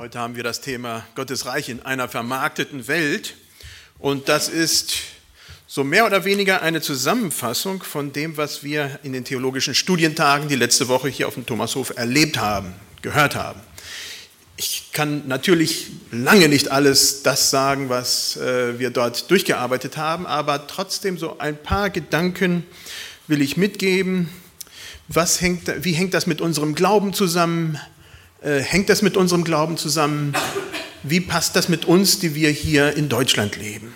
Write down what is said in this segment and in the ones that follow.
Heute haben wir das Thema Gottes Reich in einer vermarkteten Welt. Und das ist so mehr oder weniger eine Zusammenfassung von dem, was wir in den theologischen Studientagen die letzte Woche hier auf dem Thomashof erlebt haben, gehört haben. Ich kann natürlich lange nicht alles das sagen, was äh, wir dort durchgearbeitet haben, aber trotzdem so ein paar Gedanken will ich mitgeben. Was hängt, wie hängt das mit unserem Glauben zusammen? Äh, hängt das mit unserem Glauben zusammen? Wie passt das mit uns, die wir hier in Deutschland leben?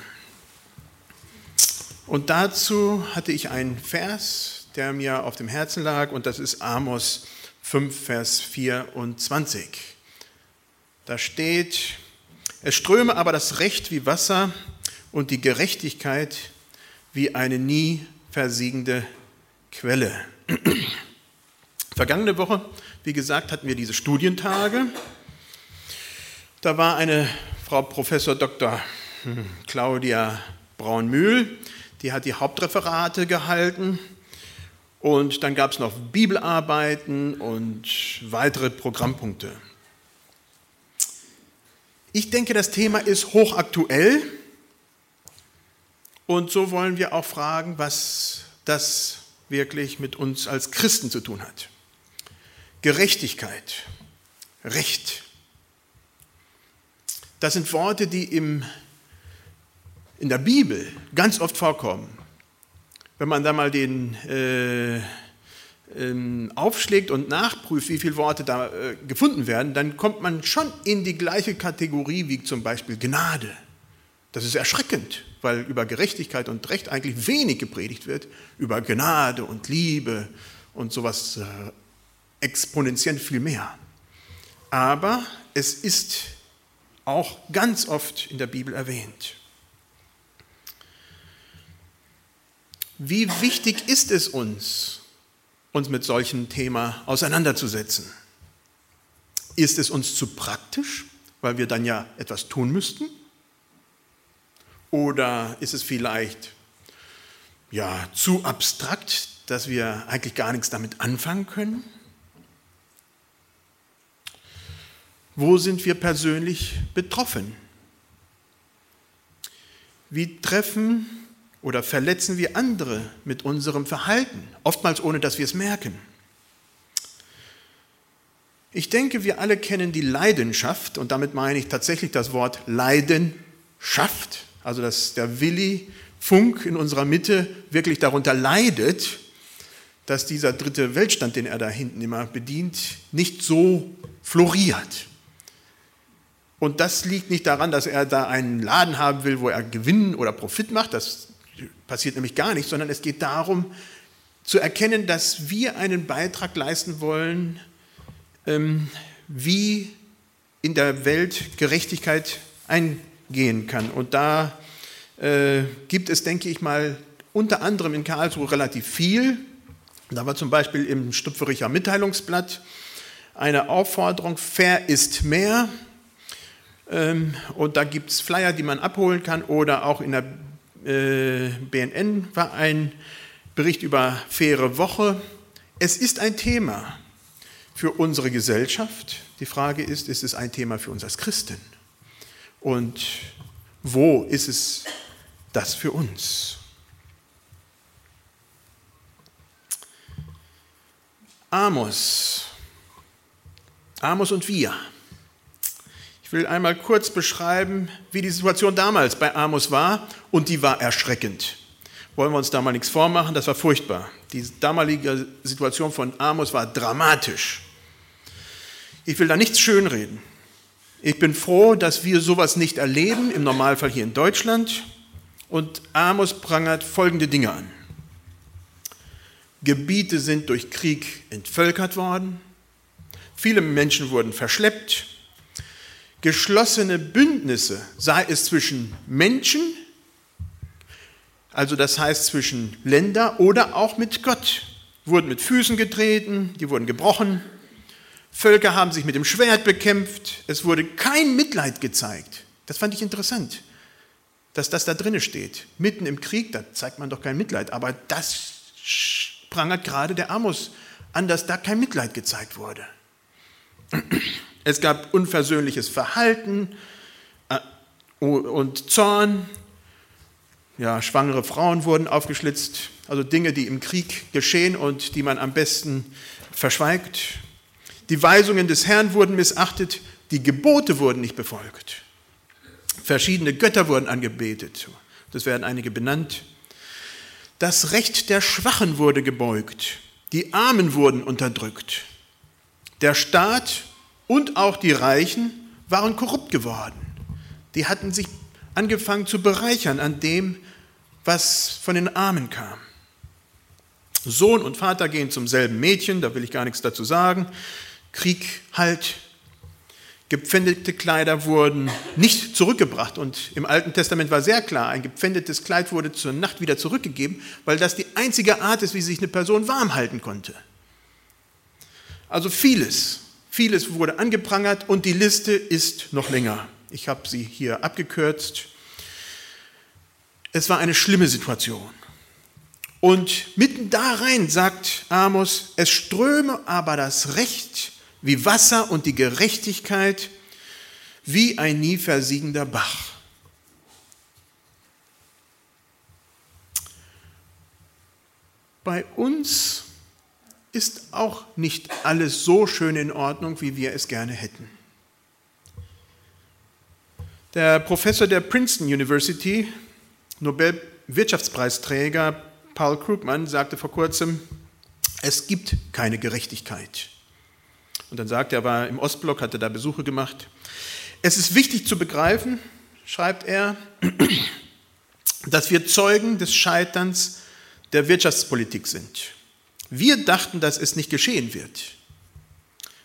Und dazu hatte ich einen Vers, der mir auf dem Herzen lag, und das ist Amos 5, Vers 24. Da steht, es ströme aber das Recht wie Wasser und die Gerechtigkeit wie eine nie versiegende Quelle. Vergangene Woche, wie gesagt, hatten wir diese Studientage. Da war eine Frau Professor Dr. Hm, Claudia Braunmühl, die hat die Hauptreferate gehalten. Und dann gab es noch Bibelarbeiten und weitere Programmpunkte. Ich denke, das Thema ist hochaktuell. Und so wollen wir auch fragen, was das wirklich mit uns als Christen zu tun hat. Gerechtigkeit, Recht. Das sind Worte, die im, in der Bibel ganz oft vorkommen. Wenn man da mal den äh, ähm, aufschlägt und nachprüft, wie viele Worte da äh, gefunden werden, dann kommt man schon in die gleiche Kategorie wie zum Beispiel Gnade. Das ist erschreckend, weil über Gerechtigkeit und Recht eigentlich wenig gepredigt wird, über Gnade und Liebe und sowas äh, exponentiell viel mehr. Aber es ist auch ganz oft in der Bibel erwähnt. Wie wichtig ist es uns, uns mit solchem Thema auseinanderzusetzen? Ist es uns zu praktisch, weil wir dann ja etwas tun müssten? Oder ist es vielleicht ja, zu abstrakt, dass wir eigentlich gar nichts damit anfangen können? Wo sind wir persönlich betroffen? Wie treffen oder verletzen wir andere mit unserem Verhalten, oftmals ohne dass wir es merken? Ich denke, wir alle kennen die Leidenschaft und damit meine ich tatsächlich das Wort Leidenschaft, also dass der Willi Funk in unserer Mitte wirklich darunter leidet, dass dieser dritte Weltstand, den er da hinten immer bedient, nicht so floriert. Und das liegt nicht daran, dass er da einen Laden haben will, wo er Gewinn oder Profit macht. Das passiert nämlich gar nicht, sondern es geht darum, zu erkennen, dass wir einen Beitrag leisten wollen, ähm, wie in der Welt Gerechtigkeit eingehen kann. Und da äh, gibt es, denke ich mal, unter anderem in Karlsruhe relativ viel. Da war zum Beispiel im Stupfericher Mitteilungsblatt eine Aufforderung, fair ist mehr. Ähm, und da gibt es Flyer, die man abholen kann oder auch in der äh, BNN war ein Bericht über faire Woche. Es ist ein Thema für unsere Gesellschaft. Die Frage ist, ist es ein Thema für uns als Christen? Und wo ist es das für uns? Amos. Amos und wir will einmal kurz beschreiben, wie die Situation damals bei Amos war und die war erschreckend. Wollen wir uns da mal nichts vormachen, das war furchtbar. Die damalige Situation von Amos war dramatisch. Ich will da nichts schönreden. Ich bin froh, dass wir sowas nicht erleben, im Normalfall hier in Deutschland. Und Amos prangert folgende Dinge an. Gebiete sind durch Krieg entvölkert worden. Viele Menschen wurden verschleppt geschlossene Bündnisse, sei es zwischen Menschen, also das heißt zwischen Ländern oder auch mit Gott, wurden mit Füßen getreten, die wurden gebrochen, Völker haben sich mit dem Schwert bekämpft, es wurde kein Mitleid gezeigt. Das fand ich interessant, dass das da drinne steht. Mitten im Krieg, da zeigt man doch kein Mitleid, aber das prangert gerade der Amos an, dass da kein Mitleid gezeigt wurde. Es gab unversöhnliches Verhalten äh, und Zorn. Ja, schwangere Frauen wurden aufgeschlitzt, also Dinge, die im Krieg geschehen und die man am besten verschweigt. Die Weisungen des Herrn wurden missachtet, die Gebote wurden nicht befolgt. Verschiedene Götter wurden angebetet. Das werden einige benannt. Das Recht der Schwachen wurde gebeugt. Die Armen wurden unterdrückt. Der Staat und auch die Reichen waren korrupt geworden. Die hatten sich angefangen zu bereichern an dem, was von den Armen kam. Sohn und Vater gehen zum selben Mädchen, da will ich gar nichts dazu sagen. Krieg halt. Gepfändete Kleider wurden nicht zurückgebracht. Und im Alten Testament war sehr klar, ein gepfändetes Kleid wurde zur Nacht wieder zurückgegeben, weil das die einzige Art ist, wie sich eine Person warm halten konnte. Also vieles, vieles wurde angeprangert und die Liste ist noch länger. Ich habe sie hier abgekürzt. Es war eine schlimme Situation. Und mitten da rein sagt Amos, es ströme aber das Recht wie Wasser und die Gerechtigkeit wie ein nie versiegender Bach. Bei uns ist auch nicht alles so schön in Ordnung, wie wir es gerne hätten. Der Professor der Princeton University, Nobelwirtschaftspreisträger Paul Krugman, sagte vor kurzem, es gibt keine Gerechtigkeit. Und dann sagt er, war im Ostblock, hatte da Besuche gemacht. Es ist wichtig zu begreifen, schreibt er, dass wir Zeugen des Scheiterns der Wirtschaftspolitik sind. Wir dachten, dass es nicht geschehen wird.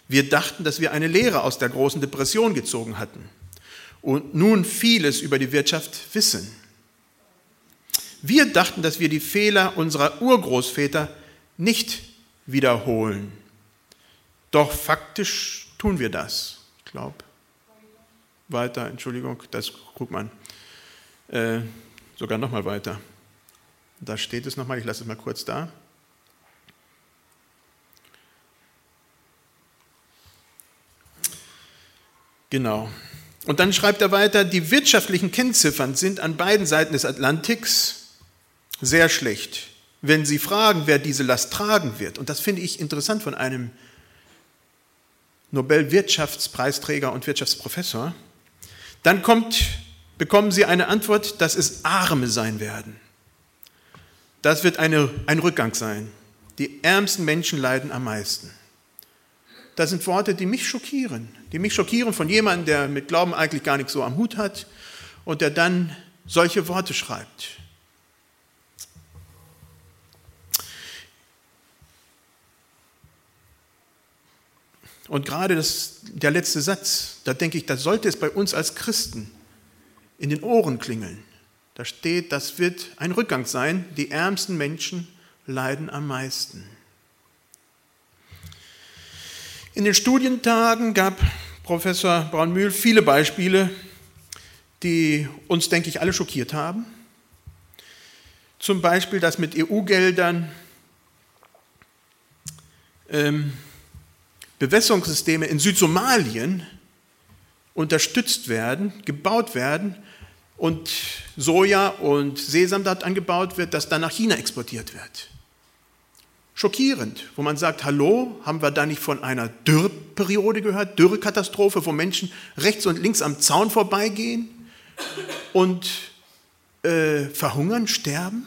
Wir dachten, dass wir eine Lehre aus der großen Depression gezogen hatten und nun vieles über die Wirtschaft wissen. Wir dachten, dass wir die Fehler unserer Urgroßväter nicht wiederholen. Doch faktisch tun wir das. Ich glaube. Weiter, Entschuldigung, das guckt man. Äh, sogar nochmal weiter. Da steht es nochmal, ich lasse es mal kurz da. Genau. Und dann schreibt er weiter, die wirtschaftlichen Kennziffern sind an beiden Seiten des Atlantiks sehr schlecht. Wenn Sie fragen, wer diese Last tragen wird, und das finde ich interessant von einem Nobelwirtschaftspreisträger und Wirtschaftsprofessor, dann kommt, bekommen Sie eine Antwort, dass es Arme sein werden. Das wird eine, ein Rückgang sein. Die ärmsten Menschen leiden am meisten. Das sind Worte, die mich schockieren. Die mich schockieren von jemandem, der mit Glauben eigentlich gar nichts so am Hut hat und der dann solche Worte schreibt. Und gerade das, der letzte Satz, da denke ich, da sollte es bei uns als Christen in den Ohren klingeln. Da steht, das wird ein Rückgang sein. Die ärmsten Menschen leiden am meisten. In den Studientagen gab Professor Braunmühl viele Beispiele, die uns, denke ich, alle schockiert haben. Zum Beispiel, dass mit EU-Geldern ähm, Bewässerungssysteme in Südsomalien unterstützt werden, gebaut werden und Soja und Sesam dort angebaut wird, das dann nach China exportiert wird. Schockierend, wo man sagt, hallo, haben wir da nicht von einer Dürreperiode gehört, Dürrekatastrophe, wo Menschen rechts und links am Zaun vorbeigehen und äh, verhungern, sterben?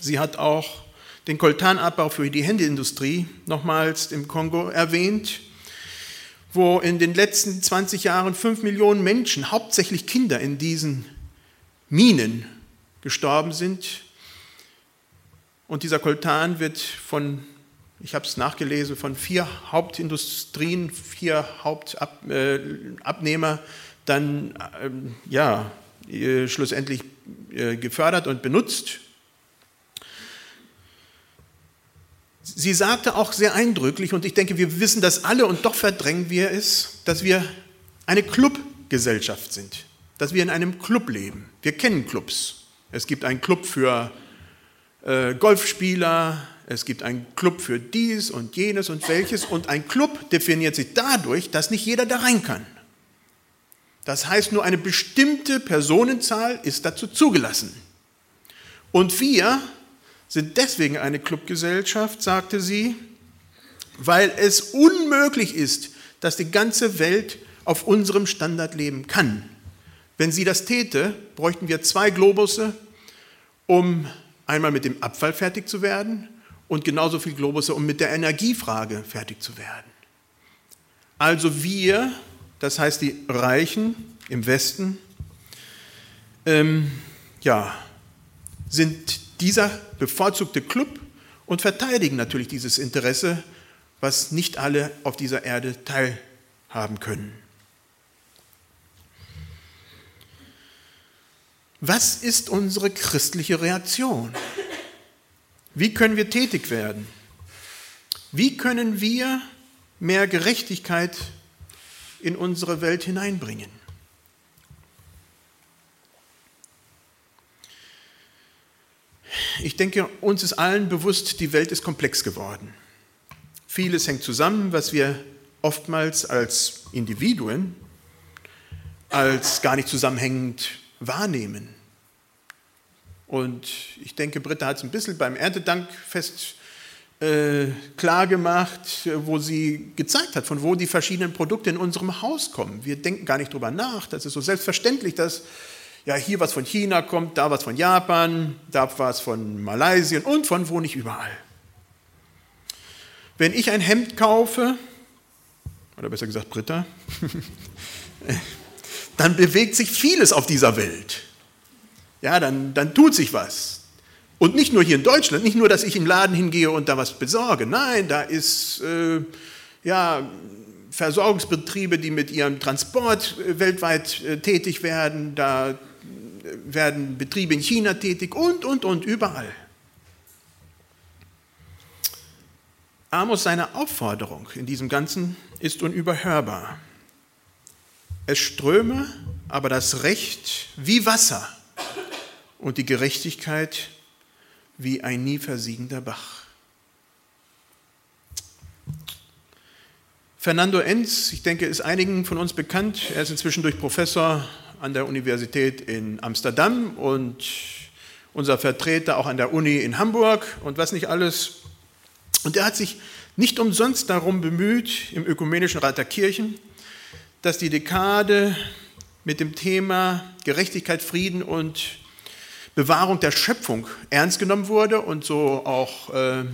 Sie hat auch den Koltanabbau für die Handyindustrie nochmals im Kongo erwähnt, wo in den letzten 20 Jahren 5 Millionen Menschen, hauptsächlich Kinder, in diesen Minen gestorben sind. Und dieser Koltan wird von, ich habe es nachgelesen, von vier Hauptindustrien, vier Hauptabnehmer dann äh, ja, äh, schlussendlich äh, gefördert und benutzt. Sie sagte auch sehr eindrücklich, und ich denke, wir wissen das alle und doch verdrängen wir es, dass wir eine Clubgesellschaft sind, dass wir in einem Club leben. Wir kennen Clubs. Es gibt einen Club für äh, Golfspieler, es gibt einen Club für dies und jenes und welches und ein Club definiert sich dadurch, dass nicht jeder da rein kann. Das heißt, nur eine bestimmte Personenzahl ist dazu zugelassen. Und wir sind deswegen eine Clubgesellschaft, sagte sie, weil es unmöglich ist, dass die ganze Welt auf unserem Standard leben kann. Wenn sie das täte, bräuchten wir zwei Globusse, um einmal mit dem Abfall fertig zu werden und genauso viel Globusse, um mit der Energiefrage fertig zu werden. Also wir, das heißt die Reichen im Westen, ähm, ja, sind dieser bevorzugte Club und verteidigen natürlich dieses Interesse, was nicht alle auf dieser Erde teilhaben können. Was ist unsere christliche Reaktion? Wie können wir tätig werden? Wie können wir mehr Gerechtigkeit in unsere Welt hineinbringen? Ich denke, uns ist allen bewusst, die Welt ist komplex geworden. Vieles hängt zusammen, was wir oftmals als Individuen als gar nicht zusammenhängend wahrnehmen. Und ich denke, Britta hat es ein bisschen beim Erntedankfest äh, klar gemacht, wo sie gezeigt hat, von wo die verschiedenen Produkte in unserem Haus kommen. Wir denken gar nicht drüber nach. Das ist so selbstverständlich, dass ja hier was von China kommt, da was von Japan, da was von Malaysia und von wo nicht überall. Wenn ich ein Hemd kaufe, oder besser gesagt Britta, dann bewegt sich vieles auf dieser Welt. Ja, dann, dann tut sich was. Und nicht nur hier in Deutschland, nicht nur, dass ich im Laden hingehe und da was besorge. Nein, da ist äh, ja, Versorgungsbetriebe, die mit ihrem Transport äh, weltweit äh, tätig werden. Da äh, werden Betriebe in China tätig und, und, und, überall. Amos, seine Aufforderung in diesem Ganzen ist unüberhörbar. Es ströme aber das Recht wie Wasser und die Gerechtigkeit wie ein nie versiegender Bach. Fernando Enz, ich denke, ist einigen von uns bekannt. Er ist inzwischen durch Professor an der Universität in Amsterdam und unser Vertreter auch an der Uni in Hamburg und was nicht alles. Und er hat sich nicht umsonst darum bemüht, im Ökumenischen Rat der Kirchen, dass die Dekade mit dem Thema Gerechtigkeit, Frieden und Bewahrung der Schöpfung ernst genommen wurde und so auch äh,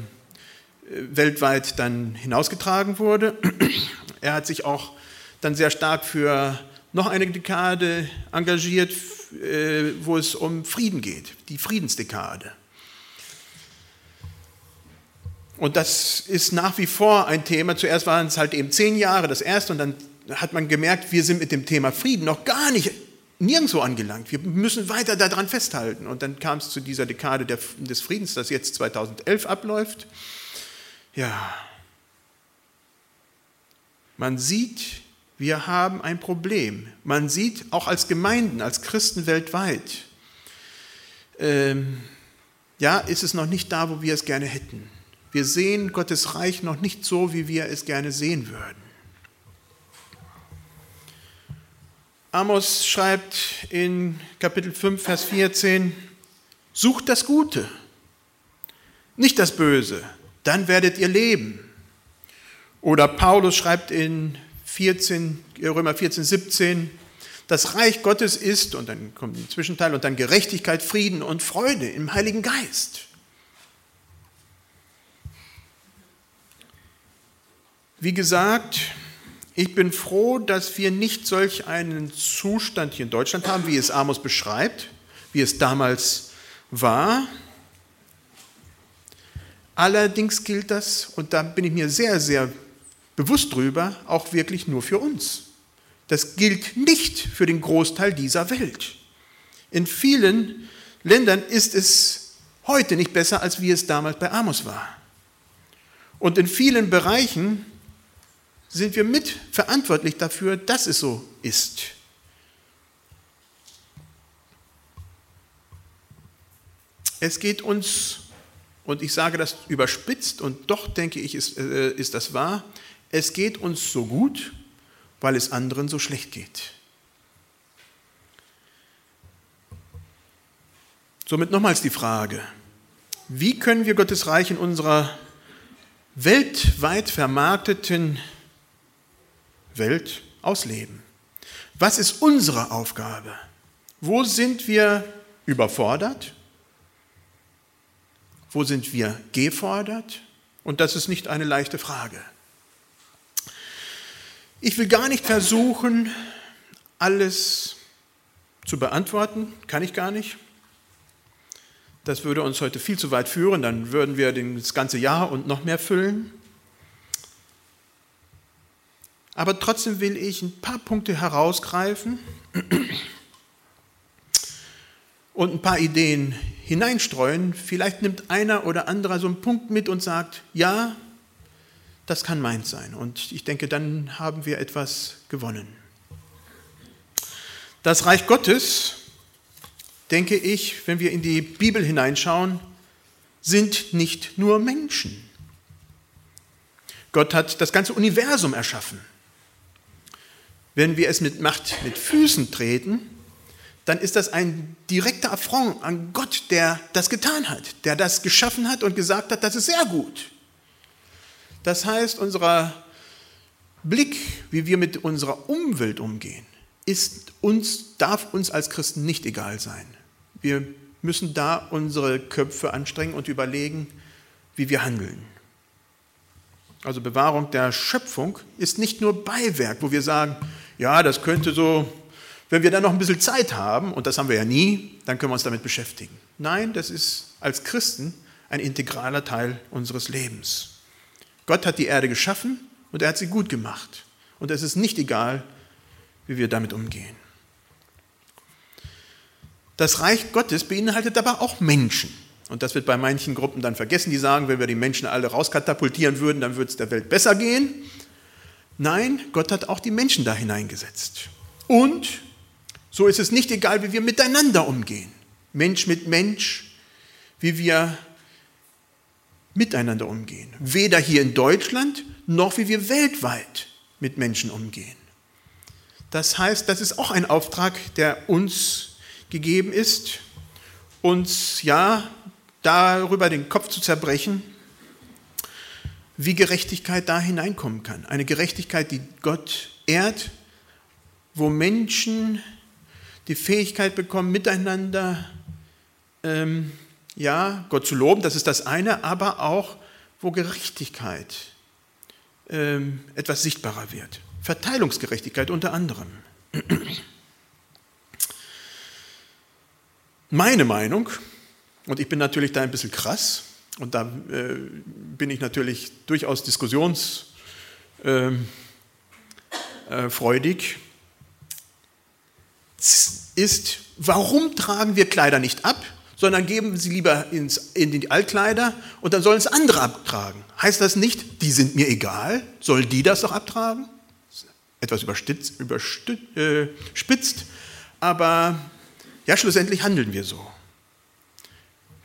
weltweit dann hinausgetragen wurde. Er hat sich auch dann sehr stark für noch eine Dekade engagiert, äh, wo es um Frieden geht, die Friedensdekade. Und das ist nach wie vor ein Thema. Zuerst waren es halt eben zehn Jahre das erste und dann hat man gemerkt, wir sind mit dem Thema Frieden noch gar nicht nirgendwo angelangt. Wir müssen weiter daran festhalten. Und dann kam es zu dieser Dekade des Friedens, das jetzt 2011 abläuft. Ja, man sieht, wir haben ein Problem. Man sieht auch als Gemeinden, als Christen weltweit, ähm, ja, ist es noch nicht da, wo wir es gerne hätten. Wir sehen Gottes Reich noch nicht so, wie wir es gerne sehen würden. Amos schreibt in Kapitel 5, Vers 14, sucht das Gute, nicht das Böse, dann werdet ihr leben. Oder Paulus schreibt in 14, Römer 14, 17, das Reich Gottes ist, und dann kommt ein Zwischenteil, und dann Gerechtigkeit, Frieden und Freude im Heiligen Geist. Wie gesagt, ich bin froh, dass wir nicht solch einen Zustand hier in Deutschland haben, wie es Amos beschreibt, wie es damals war. Allerdings gilt das, und da bin ich mir sehr, sehr bewusst drüber, auch wirklich nur für uns. Das gilt nicht für den Großteil dieser Welt. In vielen Ländern ist es heute nicht besser, als wie es damals bei Amos war. Und in vielen Bereichen sind wir mitverantwortlich dafür, dass es so ist. Es geht uns und ich sage das überspitzt und doch denke ich, ist, äh, ist das wahr, es geht uns so gut, weil es anderen so schlecht geht. Somit nochmals die Frage, wie können wir Gottes Reich in unserer weltweit vermarkteten Welt ausleben? Was ist unsere Aufgabe? Wo sind wir überfordert? Wo sind wir gefordert? Und das ist nicht eine leichte Frage. Ich will gar nicht versuchen, alles zu beantworten, kann ich gar nicht. Das würde uns heute viel zu weit führen, dann würden wir das ganze Jahr und noch mehr füllen. Aber trotzdem will ich ein paar Punkte herausgreifen und ein paar Ideen hineinstreuen. Vielleicht nimmt einer oder andere so einen Punkt mit und sagt, ja, das kann meins sein. Und ich denke, dann haben wir etwas gewonnen. Das Reich Gottes denke ich, wenn wir in die Bibel hineinschauen, sind nicht nur Menschen. Gott hat das ganze Universum erschaffen. Wenn wir es mit Macht mit Füßen treten, dann ist das ein direkter Affront an Gott, der das getan hat, der das geschaffen hat und gesagt hat, das ist sehr gut. Das heißt, unser Blick, wie wir mit unserer Umwelt umgehen, ist uns, darf uns als Christen nicht egal sein. Wir müssen da unsere Köpfe anstrengen und überlegen, wie wir handeln. Also Bewahrung der Schöpfung ist nicht nur Beiwerk, wo wir sagen, ja, das könnte so, wenn wir dann noch ein bisschen Zeit haben, und das haben wir ja nie, dann können wir uns damit beschäftigen. Nein, das ist als Christen ein integraler Teil unseres Lebens. Gott hat die Erde geschaffen und er hat sie gut gemacht. Und es ist nicht egal, wie wir damit umgehen. Das Reich Gottes beinhaltet aber auch Menschen. Und das wird bei manchen Gruppen dann vergessen, die sagen, wenn wir die Menschen alle rauskatapultieren würden, dann würde es der Welt besser gehen. Nein, Gott hat auch die Menschen da hineingesetzt. Und so ist es nicht egal, wie wir miteinander umgehen. Mensch mit Mensch, wie wir miteinander umgehen. Weder hier in Deutschland noch wie wir weltweit mit Menschen umgehen. Das heißt, das ist auch ein Auftrag, der uns gegeben ist, uns ja darüber den Kopf zu zerbrechen, wie Gerechtigkeit da hineinkommen kann. Eine Gerechtigkeit, die Gott ehrt, wo Menschen die Fähigkeit bekommen, miteinander ähm, ja, Gott zu loben, das ist das eine, aber auch, wo Gerechtigkeit ähm, etwas sichtbarer wird. Verteilungsgerechtigkeit unter anderem. Meine Meinung, und ich bin natürlich da ein bisschen krass, und da äh, bin ich natürlich durchaus diskussionsfreudig, ähm, äh, ist, warum tragen wir Kleider nicht ab, sondern geben sie lieber ins, in die Altkleider und dann sollen es andere abtragen. Heißt das nicht, die sind mir egal, soll die das doch abtragen? Etwas überspitzt, überspitzt, aber ja, schlussendlich handeln wir so.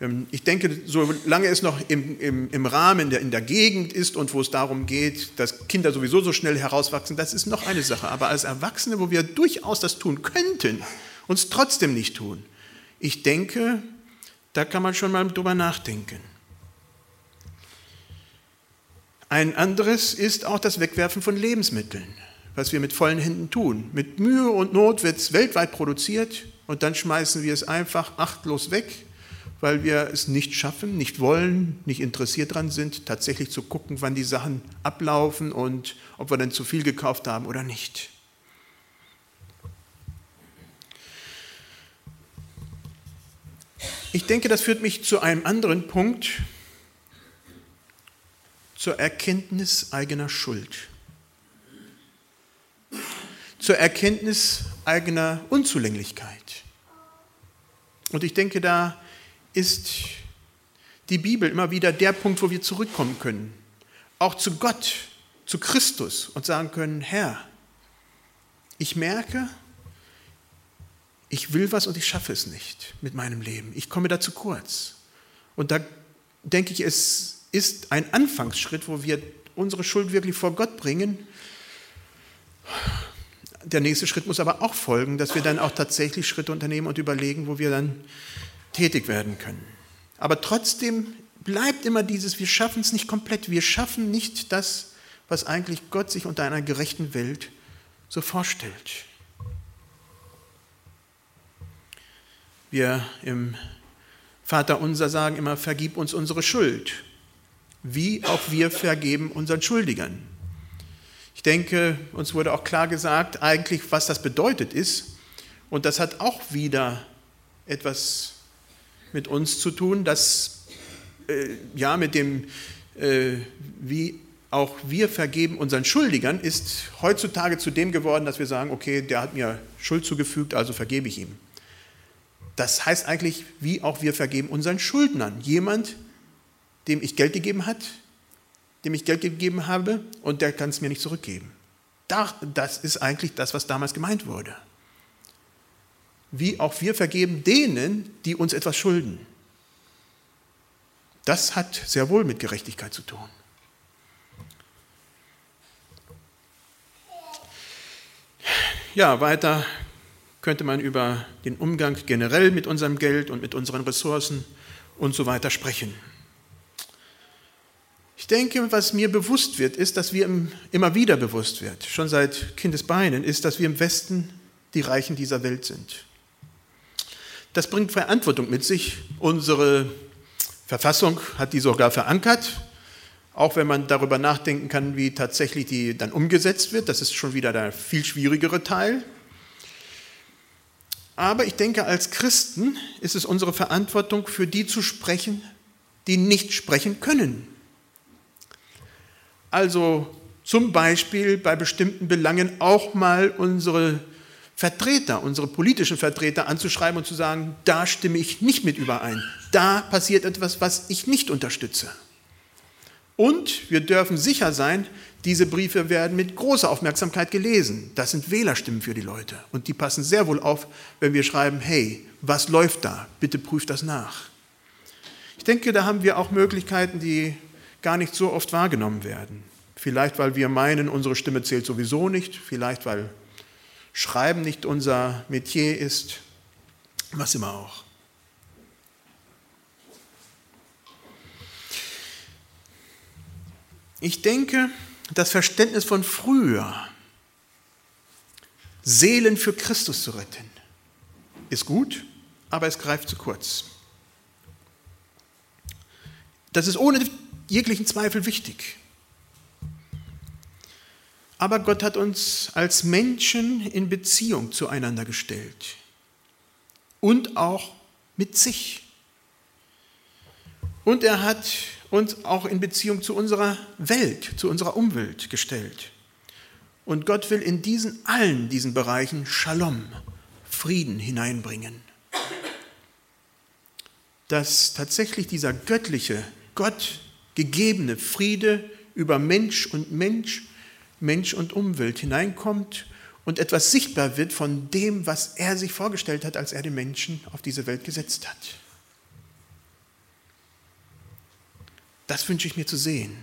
Ähm, ich denke, solange es noch im, im, im Rahmen der, in der Gegend ist und wo es darum geht, dass Kinder sowieso so schnell herauswachsen, das ist noch eine Sache. Aber als Erwachsene, wo wir durchaus das tun könnten, uns trotzdem nicht tun, ich denke, da kann man schon mal drüber nachdenken. Ein anderes ist auch das Wegwerfen von Lebensmitteln, was wir mit vollen Händen tun. Mit Mühe und Not wird es weltweit produziert und dann schmeißen wir es einfach achtlos weg, weil wir es nicht schaffen, nicht wollen, nicht interessiert daran sind, tatsächlich zu gucken, wann die Sachen ablaufen und ob wir dann zu viel gekauft haben oder nicht. Ich denke, das führt mich zu einem anderen Punkt, zur Erkenntnis eigener Schuld, zur Erkenntnis eigener Unzulänglichkeit. Und ich denke, da ist die Bibel immer wieder der Punkt, wo wir zurückkommen können, auch zu Gott, zu Christus und sagen können, Herr, ich merke, ich will was und ich schaffe es nicht mit meinem Leben. Ich komme da zu kurz. Und da denke ich, es ist ein Anfangsschritt, wo wir unsere Schuld wirklich vor Gott bringen. Der nächste Schritt muss aber auch folgen, dass wir dann auch tatsächlich Schritte unternehmen und überlegen, wo wir dann tätig werden können. Aber trotzdem bleibt immer dieses, wir schaffen es nicht komplett, wir schaffen nicht das, was eigentlich Gott sich unter einer gerechten Welt so vorstellt. Wir im Vater unser sagen immer, vergib uns unsere Schuld, wie auch wir vergeben unseren Schuldigern. Ich denke, uns wurde auch klar gesagt, eigentlich, was das bedeutet ist. Und das hat auch wieder etwas mit uns zu tun, dass äh, ja mit dem, äh, wie auch wir vergeben unseren Schuldigern, ist heutzutage zu dem geworden, dass wir sagen, okay, der hat mir Schuld zugefügt, also vergebe ich ihm. Das heißt eigentlich, wie auch wir vergeben unseren Schuldnern. Jemand, dem ich Geld gegeben hat, dem ich Geld gegeben habe und der kann es mir nicht zurückgeben. Das ist eigentlich das, was damals gemeint wurde. Wie auch wir vergeben denen, die uns etwas schulden. Das hat sehr wohl mit Gerechtigkeit zu tun. Ja, weiter könnte man über den Umgang generell mit unserem Geld und mit unseren Ressourcen und so weiter sprechen. Ich denke, was mir bewusst wird, ist, dass wir immer wieder bewusst wird, schon seit Kindesbeinen, ist, dass wir im Westen die Reichen dieser Welt sind. Das bringt Verantwortung mit sich. Unsere Verfassung hat die sogar verankert, auch wenn man darüber nachdenken kann, wie tatsächlich die dann umgesetzt wird. Das ist schon wieder der viel schwierigere Teil. Aber ich denke, als Christen ist es unsere Verantwortung, für die zu sprechen, die nicht sprechen können. Also zum Beispiel bei bestimmten Belangen auch mal unsere Vertreter, unsere politischen Vertreter anzuschreiben und zu sagen, da stimme ich nicht mit überein, da passiert etwas, was ich nicht unterstütze. Und wir dürfen sicher sein, diese Briefe werden mit großer Aufmerksamkeit gelesen. Das sind Wählerstimmen für die Leute. Und die passen sehr wohl auf, wenn wir schreiben, hey, was läuft da? Bitte prüft das nach. Ich denke, da haben wir auch Möglichkeiten, die gar nicht so oft wahrgenommen werden. Vielleicht, weil wir meinen, unsere Stimme zählt sowieso nicht. Vielleicht, weil Schreiben nicht unser Metier ist. Was immer auch. Ich denke, das Verständnis von früher, Seelen für Christus zu retten, ist gut, aber es greift zu kurz. Das ist ohne jeglichen Zweifel wichtig. Aber Gott hat uns als Menschen in Beziehung zueinander gestellt und auch mit sich. Und er hat und auch in Beziehung zu unserer Welt, zu unserer Umwelt gestellt. Und Gott will in diesen allen diesen Bereichen Shalom, Frieden hineinbringen. Dass tatsächlich dieser göttliche, Gott gegebene Friede über Mensch und Mensch, Mensch und Umwelt hineinkommt und etwas sichtbar wird von dem, was er sich vorgestellt hat, als er den Menschen auf diese Welt gesetzt hat. Das wünsche ich mir zu sehen.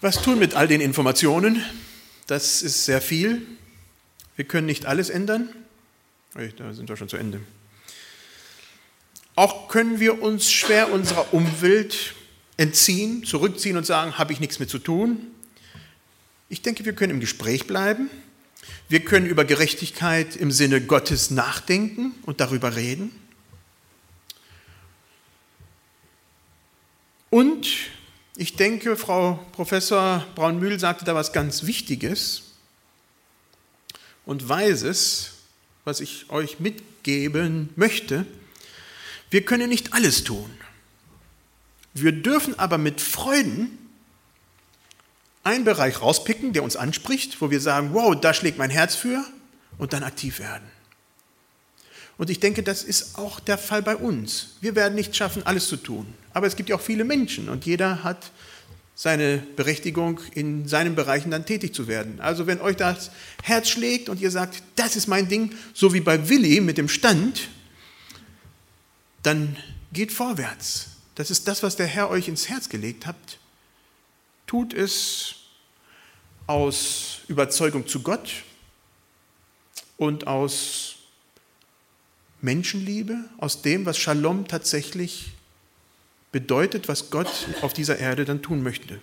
Was tun mit all den Informationen? Das ist sehr viel. Wir können nicht alles ändern. Da sind wir schon zu Ende. Auch können wir uns schwer unserer Umwelt entziehen, zurückziehen und sagen, habe ich nichts mit zu tun. Ich denke, wir können im Gespräch bleiben. Wir können über Gerechtigkeit im Sinne Gottes nachdenken und darüber reden. Und ich denke, Frau Professor Braunmühl sagte da was ganz Wichtiges und Weises, was ich euch mitgeben möchte. Wir können nicht alles tun. Wir dürfen aber mit Freuden einen Bereich rauspicken, der uns anspricht, wo wir sagen, wow, da schlägt mein Herz für und dann aktiv werden. Und ich denke, das ist auch der Fall bei uns. Wir werden nicht schaffen, alles zu tun. Aber es gibt ja auch viele Menschen und jeder hat seine Berechtigung, in seinen Bereichen dann tätig zu werden. Also wenn euch das Herz schlägt und ihr sagt, das ist mein Ding, so wie bei Willi mit dem Stand, dann geht vorwärts. Das ist das, was der Herr euch ins Herz gelegt hat. Tut es aus Überzeugung zu Gott und aus Menschenliebe, aus dem, was Shalom tatsächlich bedeutet, was Gott auf dieser Erde dann tun möchte.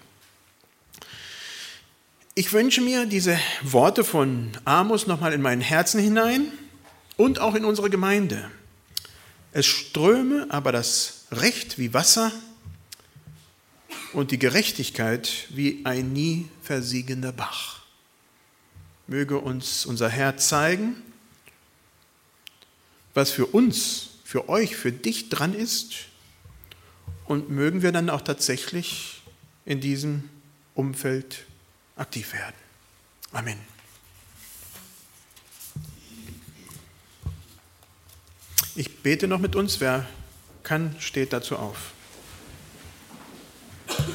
Ich wünsche mir diese Worte von Amos nochmal in mein Herzen hinein und auch in unsere Gemeinde. Es ströme aber das Recht wie Wasser und die Gerechtigkeit wie ein nie versiegender Bach. Möge uns unser Herr zeigen, was für uns, für euch, für dich dran ist und mögen wir dann auch tatsächlich in diesem Umfeld aktiv werden. Amen. Ich bete noch mit uns. Wer kann, steht dazu auf.